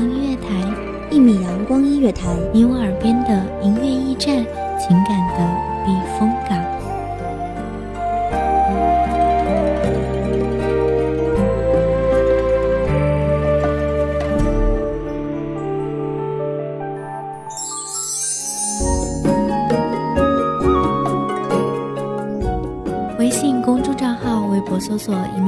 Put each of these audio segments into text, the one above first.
音乐台，一米阳光音乐台，你我耳边的音乐驿站，情感的避风港。微信公众账号、微博搜索“一米”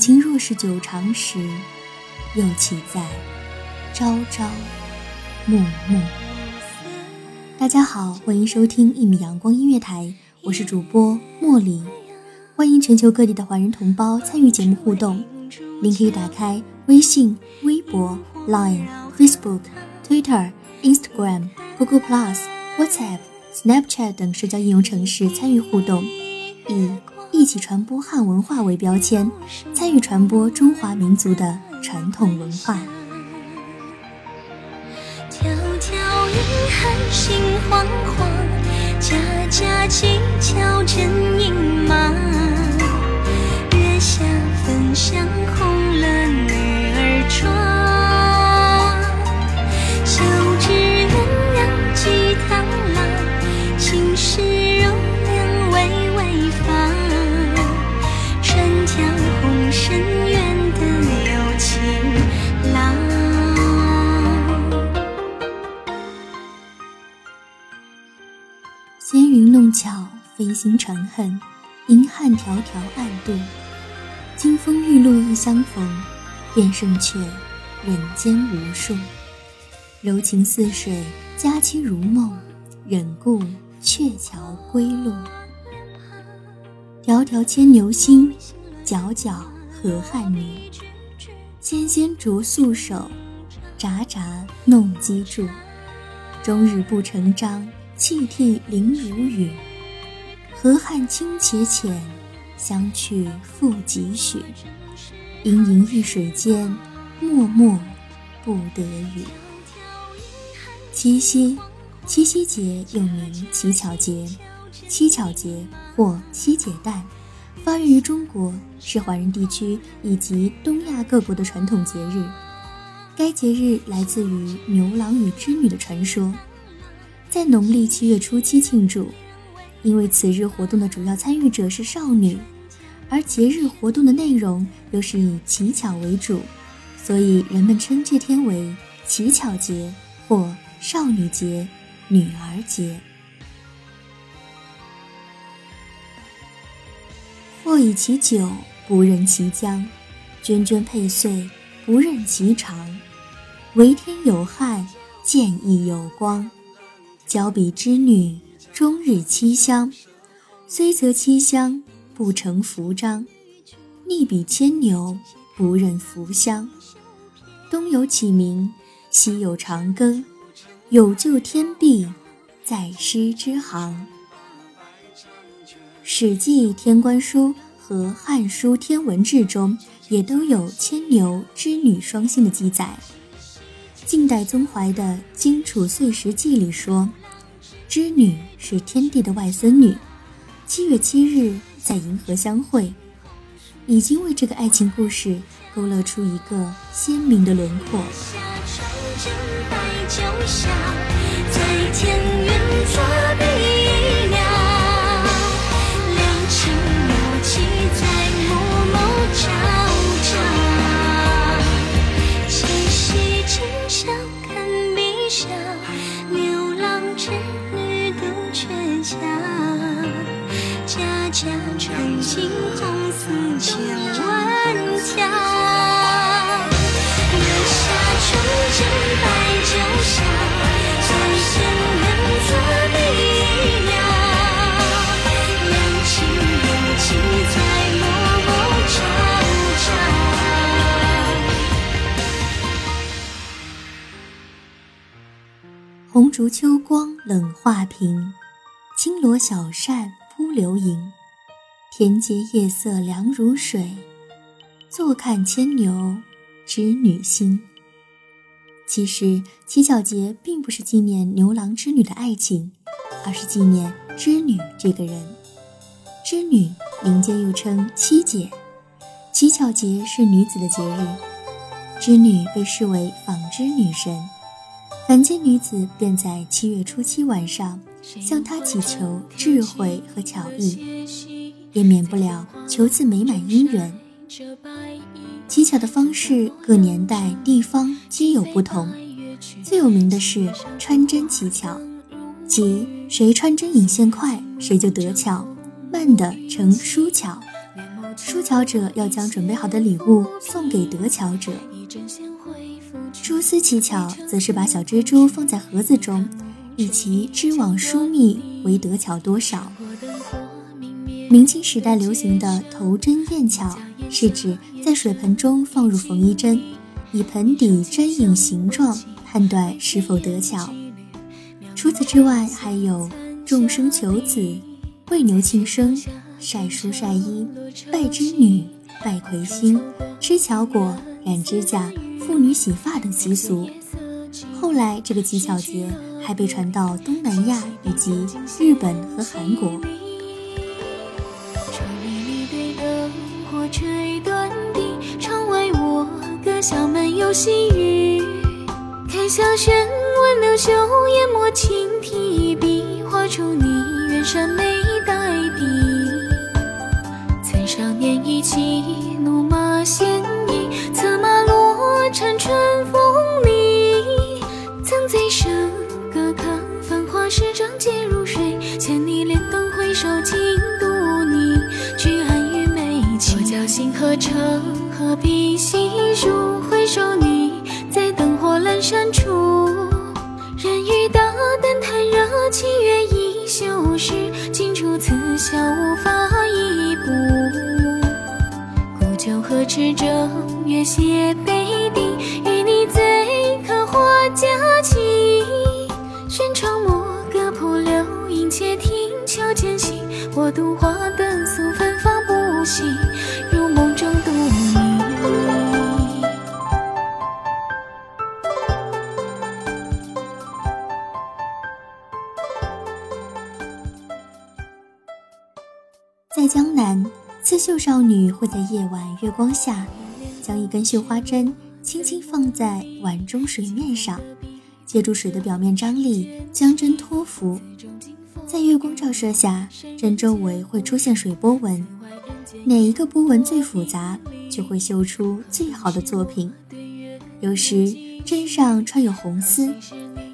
情若是久长时，又岂在朝朝暮暮？大家好，欢迎收听一米阳光音乐台，我是主播茉莉，欢迎全球各地的华人同胞参与节目互动。您可以打开微信、微博、Line、Facebook、Twitter、Instagram、Google Plus、WhatsApp、Snapchat 等社交应用程式参与互动，以。一起传播汉文化为标签，参与传播中华民族的传统文化。迢迢银汉心惶惶，家家乞巧真隐忙。飞星传恨，银汉迢迢暗度。金风玉露一相逢，便胜却人间无数。柔情似水，佳期如梦，忍顾鹊桥归路。迢迢牵牛星。皎皎河汉女，纤纤擢素手，札札弄机杼。终日不成章，泣涕零如雨。河汉清且浅，相去复几许？盈盈一水间，脉脉不得语。七夕，七夕节又名乞巧节、七巧节或七姐诞。发源于中国，是华人地区以及东亚各国的传统节日。该节日来自于牛郎与织女的传说，在农历七月初七庆祝。因为此日活动的主要参与者是少女，而节日活动的内容又是以乞巧为主，所以人们称这天为乞巧节或少女节、女儿节。或以其久，不任其将；涓涓佩碎，不任其长。为天有汉，见义有光。交比织女，终日七香。虽则七香，不成服章。逆比牵牛，不认服香。东有启明，西有长庚。有救天地，在师之行。《史记·天官书》和《汉书·天文志》中也都有牵牛织女双星的记载。晋代宗怀的《荆楚岁时记》里说，织女是天帝的外孙女，七月七日在银河相会，已经为这个爱情故事勾勒出一个鲜明的轮廓。在，有。穿新红丝千条。月下纯真白酒香，最深缘作比鸟。两情有情在默默朝朝。红烛秋光冷画屏，轻罗小扇扑流萤。天阶夜色凉如水，坐看牵牛织女星。其实乞巧节并不是纪念牛郎织女的爱情，而是纪念织女这个人。织女民间又称七姐，乞巧节是女子的节日，织女被视为纺织女神。凡间女子便在七月初七晚上向她祈求智慧和巧艺，也免不了求次美满姻缘。乞巧的方式各年代地方皆有不同，最有名的是穿针乞巧，即谁穿针引线快，谁就得巧，慢的成输巧。输巧者要将准备好的礼物送给得巧者。蛛丝乞巧则是把小蜘蛛放在盒子中，以其织网疏密为得巧多少。明清时代流行的头针验巧，是指在水盆中放入缝衣针，以盆底针影形状判断是否得巧。除此之外，还有众生求子、喂牛庆生、晒书晒衣、拜织女、拜魁星、吃巧果、染指甲、妇女洗发等习俗。后来，这个乞巧节还被传到东南亚以及日本和韩国。细雨。开小轩，闻柳袖，研墨轻提笔，画出你远山眉黛底。曾少年意气，怒马鲜衣，策马落尘春风池中月斜北地，与你醉客话佳期。轩窗莫歌铺流萤，且听秋渐细。我独花灯少女会在夜晚月光下，将一根绣花针轻轻放在碗中水面上，借助水的表面张力将针托浮。在月光照射下，针周围会出现水波纹，哪一个波纹最复杂，就会绣出最好的作品。有时针上穿有红丝，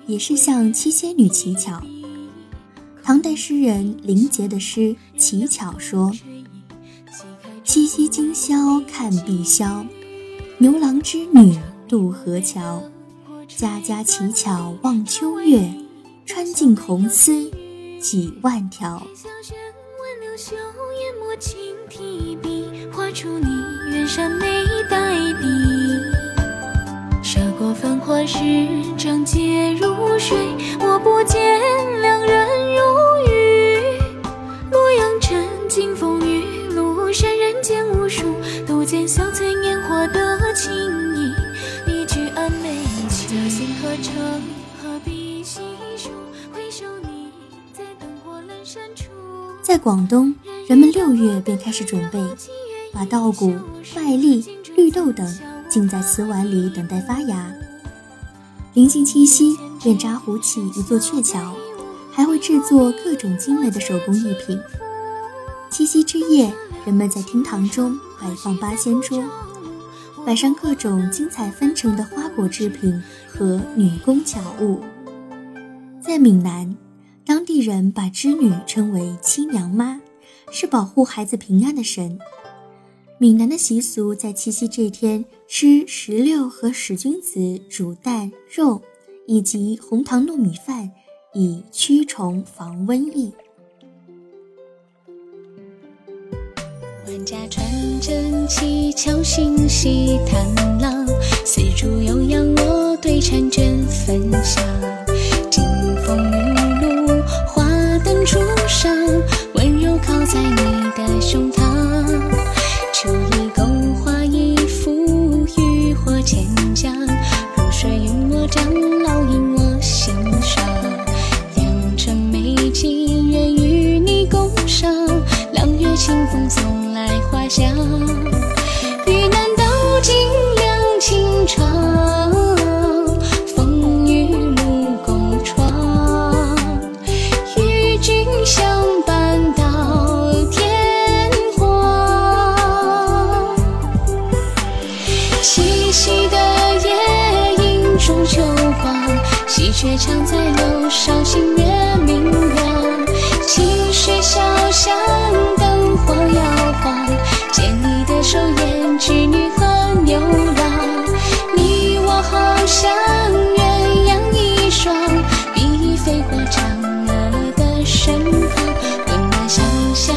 也是向七仙女乞巧。唐代诗人林杰的诗《乞巧》说：“七夕今宵看碧霄，牛郎织女渡河桥。家家乞巧望秋月，穿尽红丝几万条。”小轩闻柳袖，研墨轻提笔，画出你远山眉黛底。涉过繁华时，仗剑如水，我不见两人在广东，人们六月便开始准备，把稻谷、麦粒、绿豆等浸在瓷碗里，等待发芽。临近七夕，便扎糊起一座鹊桥，还会制作各种精美的手工艺品。七夕之夜，人们在厅堂中摆放八仙桌，摆上各种精彩纷呈的花果制品和女工巧物。在闽南，当地人把织女称为七娘妈，是保护孩子平安的神。闽南的习俗在七夕这天吃石榴和使君子煮蛋肉，以及红糖糯米饭，以驱虫防瘟疫。万家传真七巧心系探郎，丝竹悠扬我对婵娟分享。鹊常在柳梢，星月明亮。清水小巷，灯火摇晃，牵你的手，胭织女和牛郎。你我好像鸳鸯一双，比翼飞过嫦娥的身旁。温暖想象，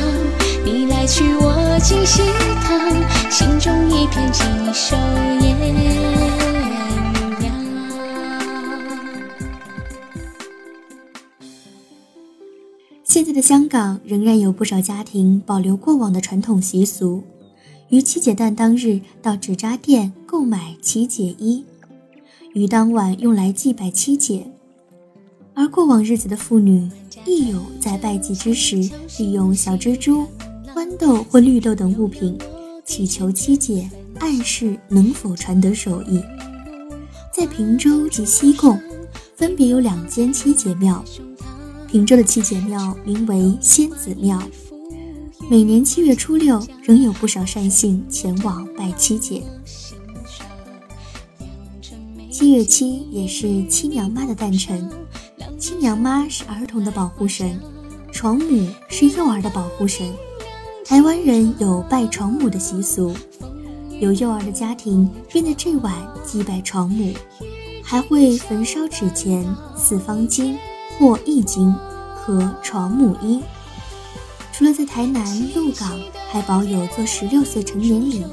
你来去我进西堂，心中一片锦绣在的香港仍然有不少家庭保留过往的传统习俗，于七姐诞当日到纸扎店购买七姐衣，于当晚用来祭拜七姐。而过往日子的妇女亦有在拜祭之时，利用小蜘蛛、豌豆或绿豆等物品，祈求七姐暗示能否传得手艺。在平洲及西贡，分别有两间七姐庙。平洲的七姐庙名为仙子庙，每年七月初六仍有不少善信前往拜七姐。七月七也是七娘妈的诞辰，七娘妈是儿童的保护神，床母是幼儿的保护神。台湾人有拜床母的习俗，有幼儿的家庭便在这晚祭拜床母，还会焚烧纸钱、四方经。或易经和床母衣。除了在台南鹿港，还保有做十六岁成年礼。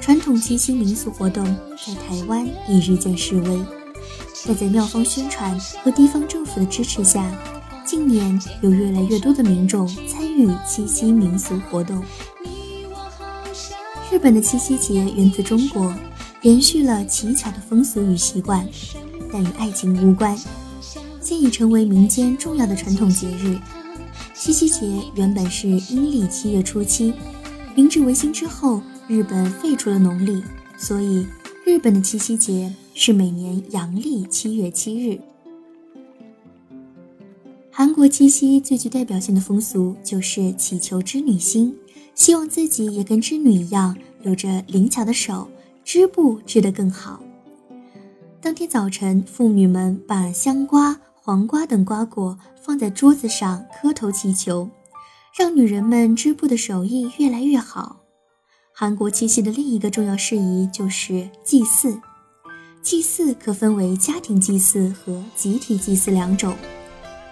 传统七夕民俗活动在台湾已日渐式微，但在庙方宣传和地方政府的支持下，近年有越来越多的民众参与七夕民俗活动。日本的七夕节源自中国，延续了乞巧的风俗与习惯，但与爱情无关。现已成为民间重要的传统节日。七夕节原本是阴历七月初七，明治维新之后，日本废除了农历，所以日本的七夕节是每年阳历七月七日。韩国七夕最具代表性的风俗就是祈求织女星，希望自己也跟织女一样，有着灵巧的手，织布织得更好。当天早晨，妇女们把香瓜。黄瓜等瓜果放在桌子上磕头祈求，让女人们织布的手艺越来越好。韩国七夕的另一个重要事宜就是祭祀，祭祀可分为家庭祭祀和集体祭祀两种。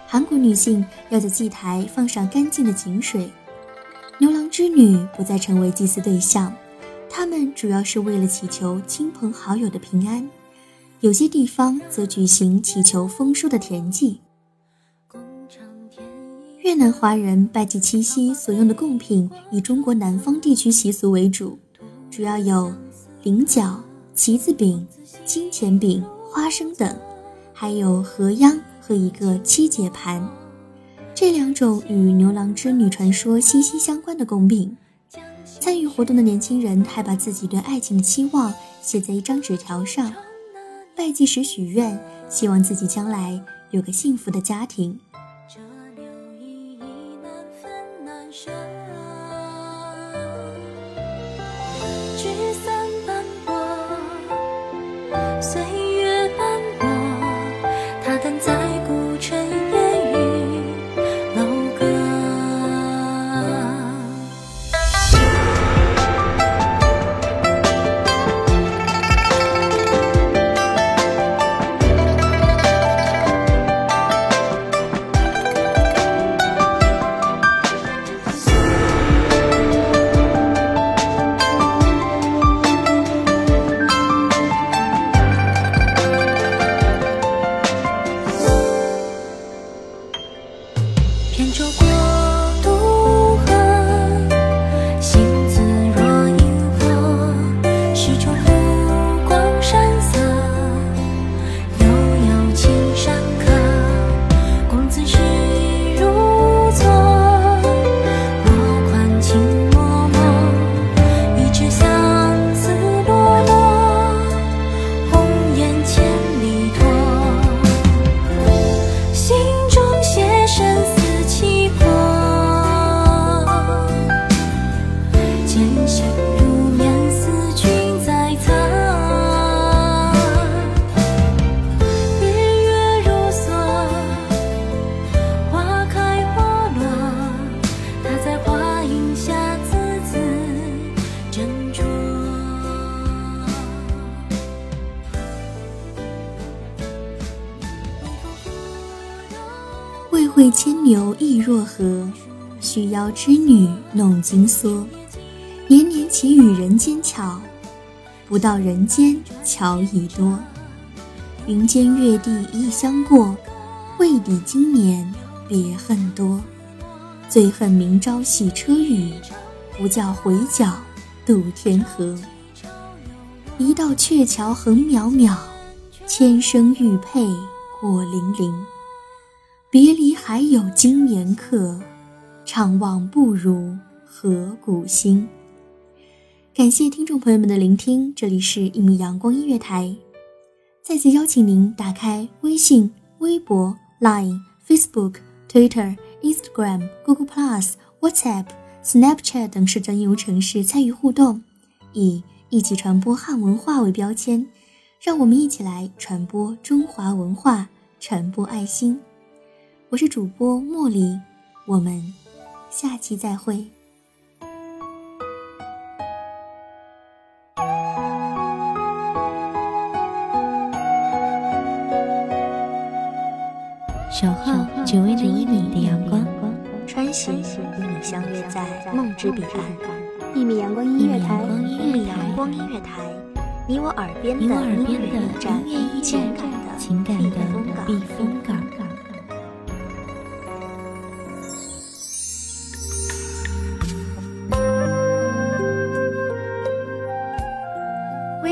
韩国女性要在祭台放上干净的井水，牛郎织女不再成为祭祀对象，他们主要是为了祈求亲朋好友的平安。有些地方则举行祈求丰收的田祭。越南华人拜祭七夕所用的贡品以中国南方地区习俗为主，主要有菱角、旗子饼、金钱饼、花生等，还有河秧和一个七节盘。这两种与牛郎织女传说息息相关的贡品。参与活动的年轻人还把自己对爱情的期望写在一张纸条上。拜祭时许愿，希望自己将来有个幸福的家庭。会牵牛意若何？须邀织女弄金梭。年年祈雨人间巧，不到人间巧已多。云间月地一相过，未抵今年别恨多。最恨明朝洗车雨，不教回脚渡天河。一道鹊桥横渺渺，千声玉佩过泠泠。别离还有经年客，怅望不如河谷星。感谢听众朋友们的聆听，这里是《一米阳光音乐台》，再次邀请您打开微信、微博、Line、Facebook、Twitter、Instagram、Google Plus、WhatsApp、Snapchat 等社交应用程式参与互动，以一起传播汉文化为标签，让我们一起来传播中华文化，传播爱心。我是主播茉莉，我们下期再会。守候只为那一米的阳光，穿行与你相约在梦之彼岸。一米阳光音乐台，一米阳光音乐台，你我耳边的音乐驿站，情感的避风港。